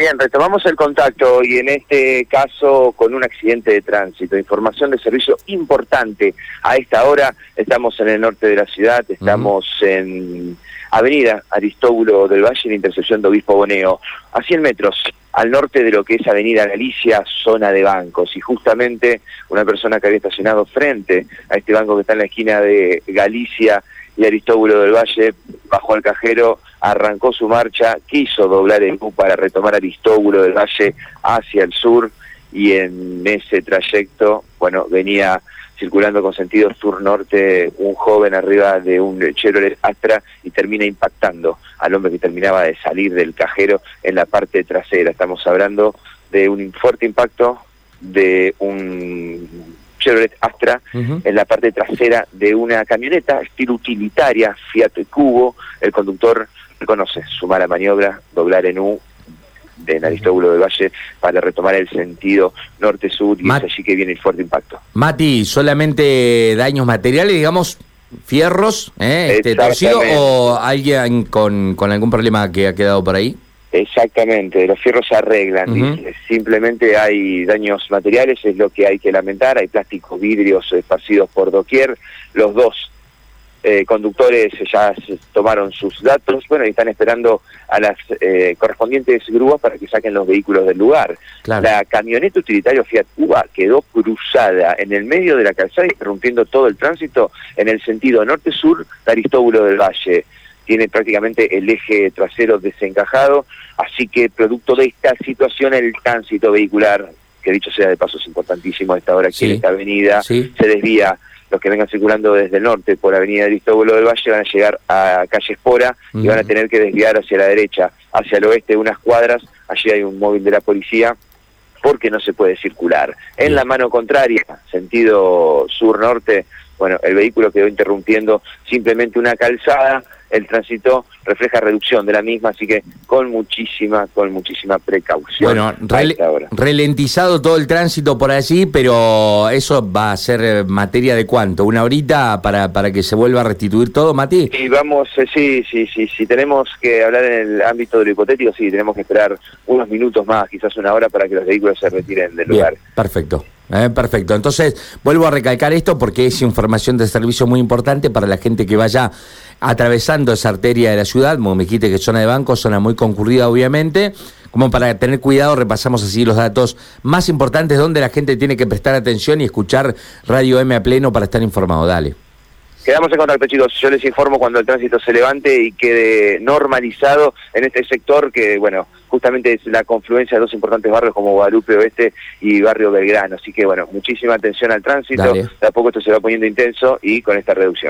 Bien, retomamos el contacto y en este caso con un accidente de tránsito. Información de servicio importante. A esta hora estamos en el norte de la ciudad, estamos en Avenida Aristóbulo del Valle, en intersección de Obispo Boneo, a 100 metros al norte de lo que es Avenida Galicia, zona de bancos. Y justamente una persona que había estacionado frente a este banco que está en la esquina de Galicia y Aristóbulo del Valle bajó al cajero, arrancó su marcha, quiso doblar el U para retomar Aristóbulo del Valle hacia el sur y en ese trayecto, bueno, venía circulando con sentido sur-norte un joven arriba de un Chevrolet Astra y termina impactando al hombre que terminaba de salir del cajero en la parte trasera. Estamos hablando de un fuerte impacto de un Chevrolet Astra en la parte trasera de una camioneta estilo utilitaria Fiat Cubo. El conductor reconoce su mala maniobra, doblar en U de Aristóbulo del Valle para retomar el sentido norte-sur y es allí que viene el fuerte impacto. Mati, solamente daños materiales, digamos, fierros, ¿eh? este, torcido o alguien con, con algún problema que ha quedado por ahí? Exactamente, los fierros se arreglan, simplemente hay daños materiales, es lo que hay que lamentar, hay plásticos, vidrios esparcidos por doquier, los dos eh, conductores ya tomaron sus datos, bueno, y están esperando a las eh, correspondientes grúas para que saquen los vehículos del lugar. La camioneta utilitario Fiat Cuba quedó cruzada en el medio de la calzada, interrumpiendo todo el tránsito en el sentido norte-sur de Aristóbulo del Valle tiene prácticamente el eje trasero desencajado, así que producto de esta situación el tránsito vehicular, que dicho sea de paso es importantísimo a esta hora aquí en esta avenida, se desvía. Los que vengan circulando desde el norte por Avenida Aristóbulo del Valle van a llegar a calle Espora y van a tener que desviar hacia la derecha, hacia el oeste unas cuadras, allí hay un móvil de la policía porque no se puede circular. En la mano contraria, sentido sur-norte, bueno, el vehículo quedó interrumpiendo simplemente una calzada, el tránsito refleja reducción de la misma, así que con muchísima, con muchísima precaución. Bueno, ralentizado todo el tránsito por allí, pero eso va a ser eh, materia de cuánto, una horita para, para que se vuelva a restituir todo, Mati. Y vamos, eh, sí, sí, sí, si tenemos que hablar en el ámbito de lo hipotético, sí, tenemos que esperar unos minutos más, quizás una hora para que los vehículos se retiren del lugar. Perfecto. Eh, perfecto. Entonces, vuelvo a recalcar esto porque es información de servicio muy importante para la gente que vaya atravesando esa arteria de la ciudad, como me dijiste que es zona de banco, zona muy concurrida obviamente, como para tener cuidado, repasamos así los datos más importantes donde la gente tiene que prestar atención y escuchar Radio M a pleno para estar informado. Dale. Quedamos en contacto, chicos. Yo les informo cuando el tránsito se levante y quede normalizado en este sector que, bueno, justamente es la confluencia de dos importantes barrios como Guadalupe Oeste y Barrio Belgrano. Así que, bueno, muchísima atención al tránsito. De a poco esto se va poniendo intenso y con esta reducción.